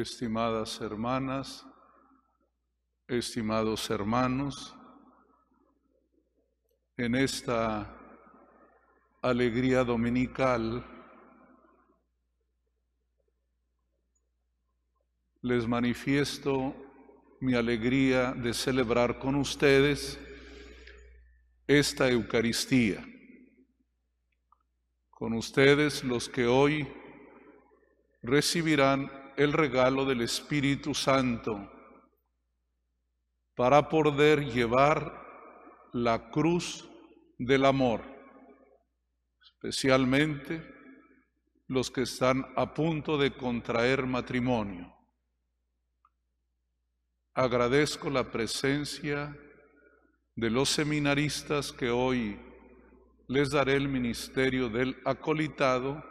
estimadas hermanas, estimados hermanos, en esta alegría dominical les manifiesto mi alegría de celebrar con ustedes esta Eucaristía. Con ustedes los que hoy recibirán el regalo del Espíritu Santo para poder llevar la cruz del amor, especialmente los que están a punto de contraer matrimonio. Agradezco la presencia de los seminaristas que hoy les daré el ministerio del acolitado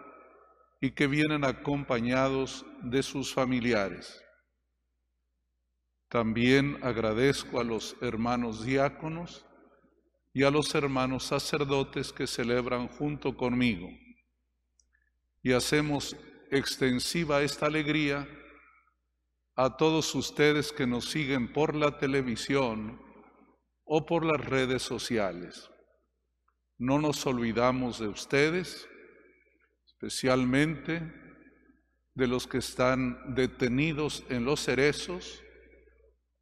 y que vienen acompañados de sus familiares. También agradezco a los hermanos diáconos y a los hermanos sacerdotes que celebran junto conmigo. Y hacemos extensiva esta alegría a todos ustedes que nos siguen por la televisión o por las redes sociales. No nos olvidamos de ustedes, especialmente de los que están detenidos en los cerezos,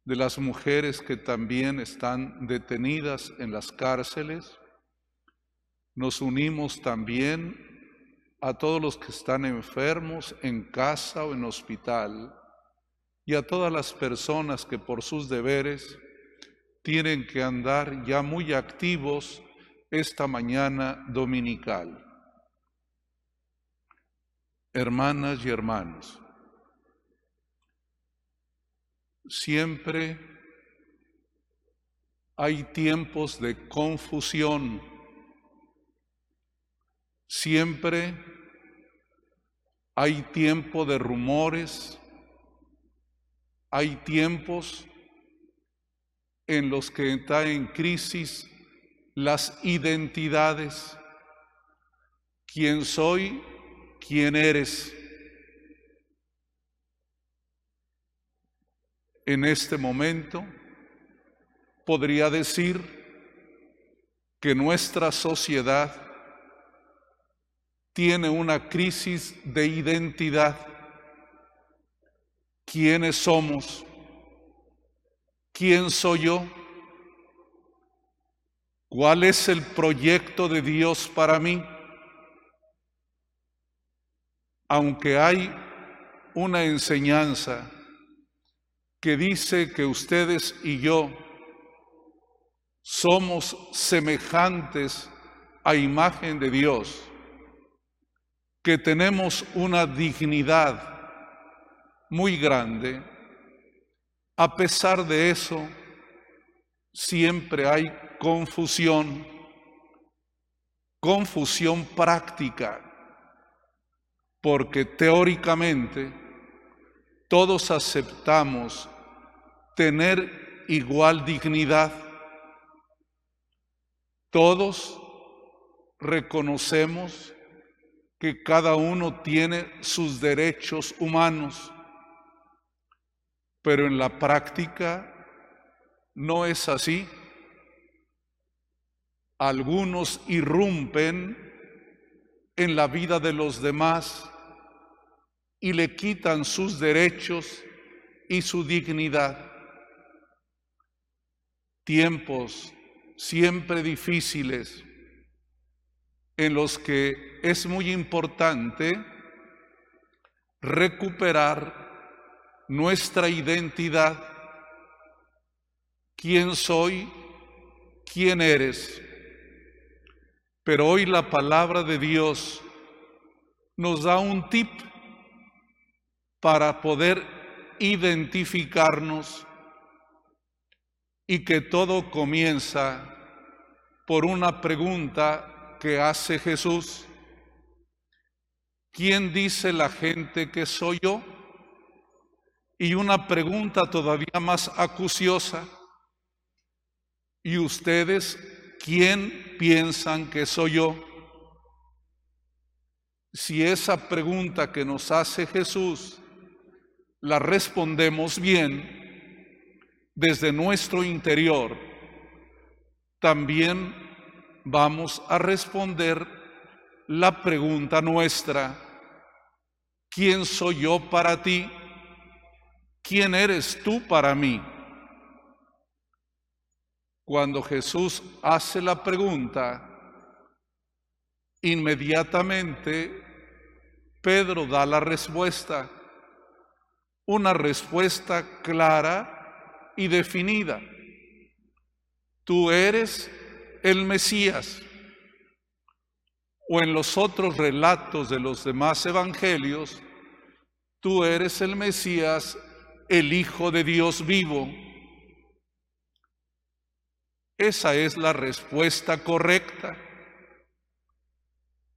de las mujeres que también están detenidas en las cárceles. Nos unimos también a todos los que están enfermos en casa o en hospital y a todas las personas que por sus deberes tienen que andar ya muy activos esta mañana dominical. Hermanas y hermanos, siempre hay tiempos de confusión, siempre hay tiempo de rumores, hay tiempos en los que está en crisis las identidades, quién soy, quién eres. en este momento, podría decir que nuestra sociedad tiene una crisis de identidad. ¿Quiénes somos? ¿Quién soy yo? ¿Cuál es el proyecto de Dios para mí? Aunque hay una enseñanza que dice que ustedes y yo somos semejantes a imagen de Dios, que tenemos una dignidad muy grande, a pesar de eso, siempre hay confusión, confusión práctica, porque teóricamente todos aceptamos tener igual dignidad. Todos reconocemos que cada uno tiene sus derechos humanos, pero en la práctica no es así. Algunos irrumpen en la vida de los demás y le quitan sus derechos y su dignidad. Tiempos siempre difíciles en los que es muy importante recuperar nuestra identidad, quién soy, quién eres. Pero hoy la palabra de Dios nos da un tip para poder identificarnos y que todo comienza por una pregunta que hace Jesús. ¿Quién dice la gente que soy yo? Y una pregunta todavía más acuciosa. ¿Y ustedes quién piensan que soy yo? Si esa pregunta que nos hace Jesús la respondemos bien desde nuestro interior, también vamos a responder la pregunta nuestra, ¿quién soy yo para ti? ¿Quién eres tú para mí? Cuando Jesús hace la pregunta, inmediatamente Pedro da la respuesta, una respuesta clara y definida. Tú eres el Mesías. O en los otros relatos de los demás evangelios, tú eres el Mesías, el Hijo de Dios vivo. Esa es la respuesta correcta.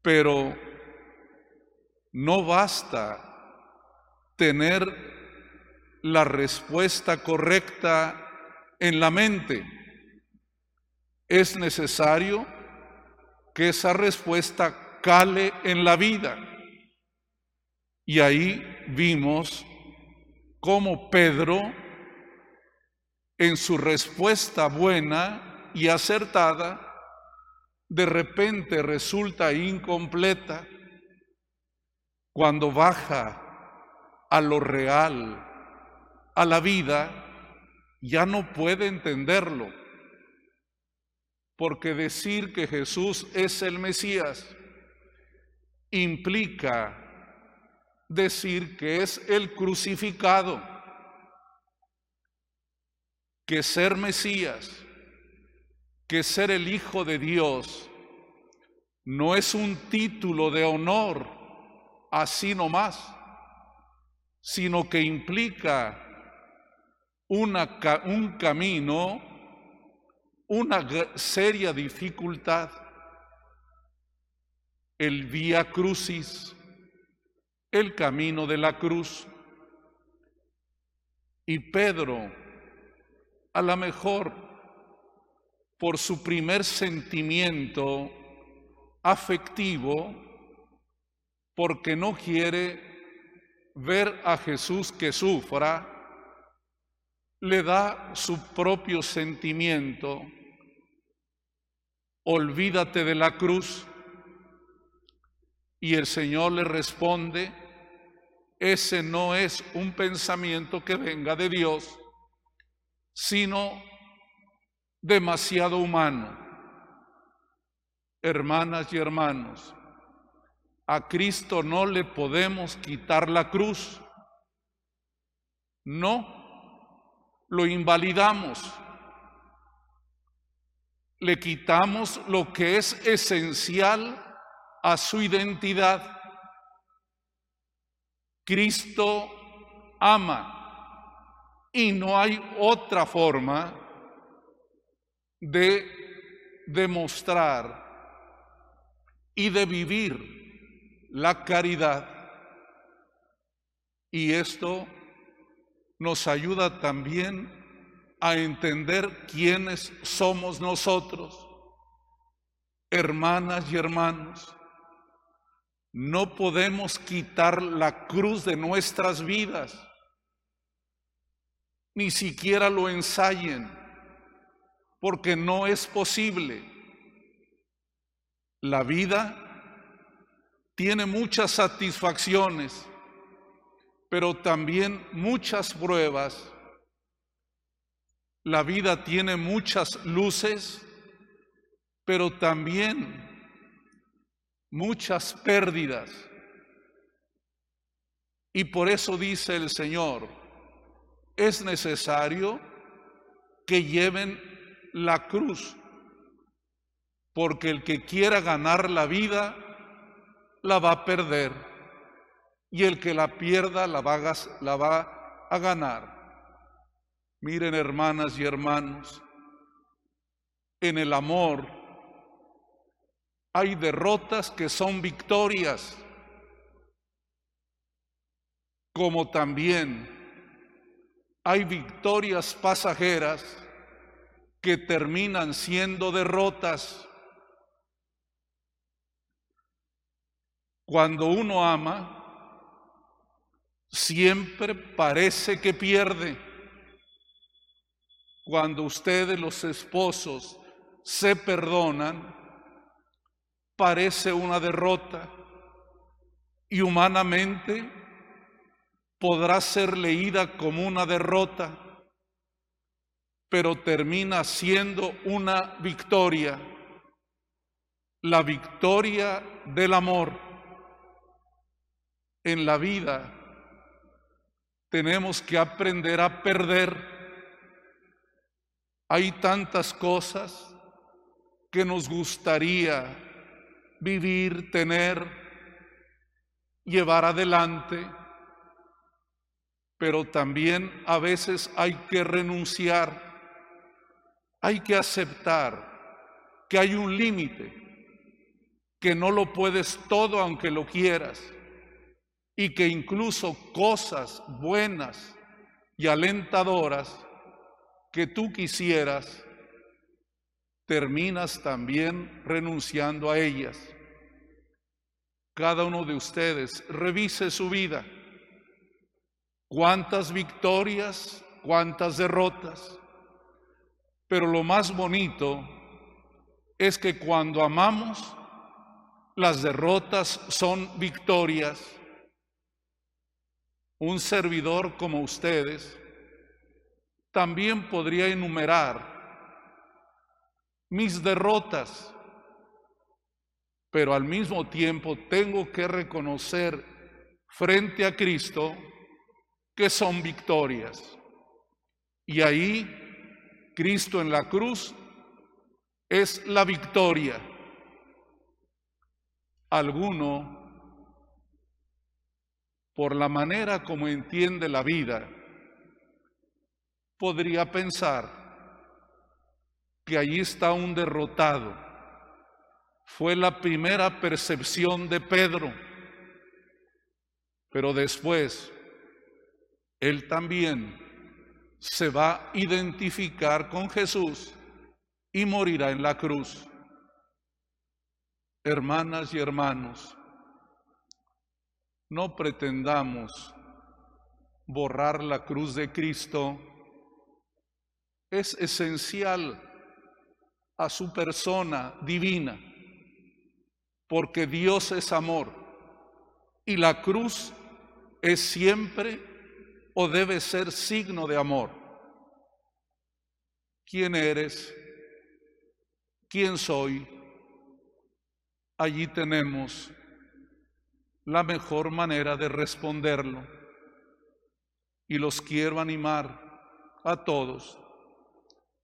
Pero no basta tener la respuesta correcta en la mente. Es necesario que esa respuesta cale en la vida. Y ahí vimos cómo Pedro, en su respuesta buena y acertada, de repente resulta incompleta cuando baja a lo real, a la vida, ya no puede entenderlo. Porque decir que Jesús es el Mesías implica decir que es el crucificado, que ser Mesías, que ser el Hijo de Dios, no es un título de honor así nomás, sino que implica una, un camino, una seria dificultad, el vía crucis, el camino de la cruz. Y Pedro, a lo mejor por su primer sentimiento afectivo, porque no quiere ver a Jesús que sufra, le da su propio sentimiento. Olvídate de la cruz. Y el Señor le responde, ese no es un pensamiento que venga de Dios, sino demasiado humano. Hermanas y hermanos, a Cristo no le podemos quitar la cruz. No, lo invalidamos. Le quitamos lo que es esencial a su identidad. Cristo ama y no hay otra forma de demostrar y de vivir la caridad. Y esto nos ayuda también a entender quiénes somos nosotros, hermanas y hermanos. No podemos quitar la cruz de nuestras vidas, ni siquiera lo ensayen, porque no es posible. La vida tiene muchas satisfacciones, pero también muchas pruebas. La vida tiene muchas luces, pero también muchas pérdidas. Y por eso dice el Señor, es necesario que lleven la cruz, porque el que quiera ganar la vida, la va a perder y el que la pierda la va a, la va a ganar. Miren hermanas y hermanos, en el amor hay derrotas que son victorias, como también hay victorias pasajeras que terminan siendo derrotas. Cuando uno ama, siempre parece que pierde. Cuando ustedes los esposos se perdonan, parece una derrota y humanamente podrá ser leída como una derrota, pero termina siendo una victoria, la victoria del amor. En la vida tenemos que aprender a perder. Hay tantas cosas que nos gustaría vivir, tener, llevar adelante pero también a veces hay que renunciar, hay que aceptar que hay un límite, que no lo puedes todo aunque lo quieras, y que incluso cosas buenas y alentadoras que tú quisieras, terminas también renunciando a ellas. Cada uno de ustedes revise su vida cuántas victorias, cuántas derrotas. Pero lo más bonito es que cuando amamos, las derrotas son victorias. Un servidor como ustedes también podría enumerar mis derrotas, pero al mismo tiempo tengo que reconocer frente a Cristo que son victorias. Y ahí Cristo en la cruz es la victoria. Alguno, por la manera como entiende la vida, podría pensar que allí está un derrotado. Fue la primera percepción de Pedro, pero después él también se va a identificar con Jesús y morirá en la cruz. Hermanas y hermanos, no pretendamos borrar la cruz de Cristo. Es esencial a su persona divina, porque Dios es amor y la cruz es siempre o debe ser signo de amor? ¿Quién eres? ¿Quién soy? Allí tenemos la mejor manera de responderlo. Y los quiero animar a todos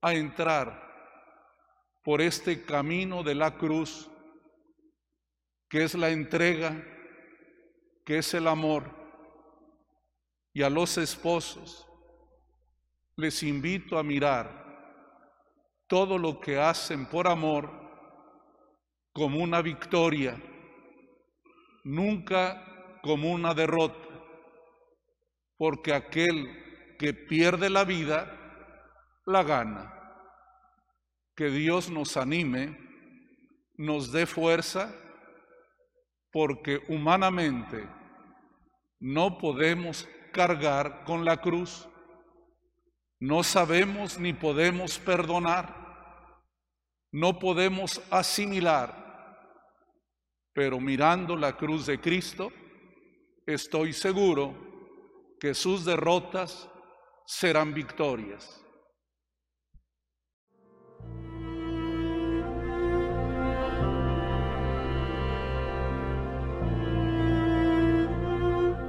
a entrar por este camino de la cruz, que es la entrega, que es el amor, y a los esposos les invito a mirar todo lo que hacen por amor como una victoria, nunca como una derrota, porque aquel que pierde la vida, la gana. Que Dios nos anime, nos dé fuerza, porque humanamente no podemos cargar con la cruz. No sabemos ni podemos perdonar, no podemos asimilar, pero mirando la cruz de Cristo, estoy seguro que sus derrotas serán victorias.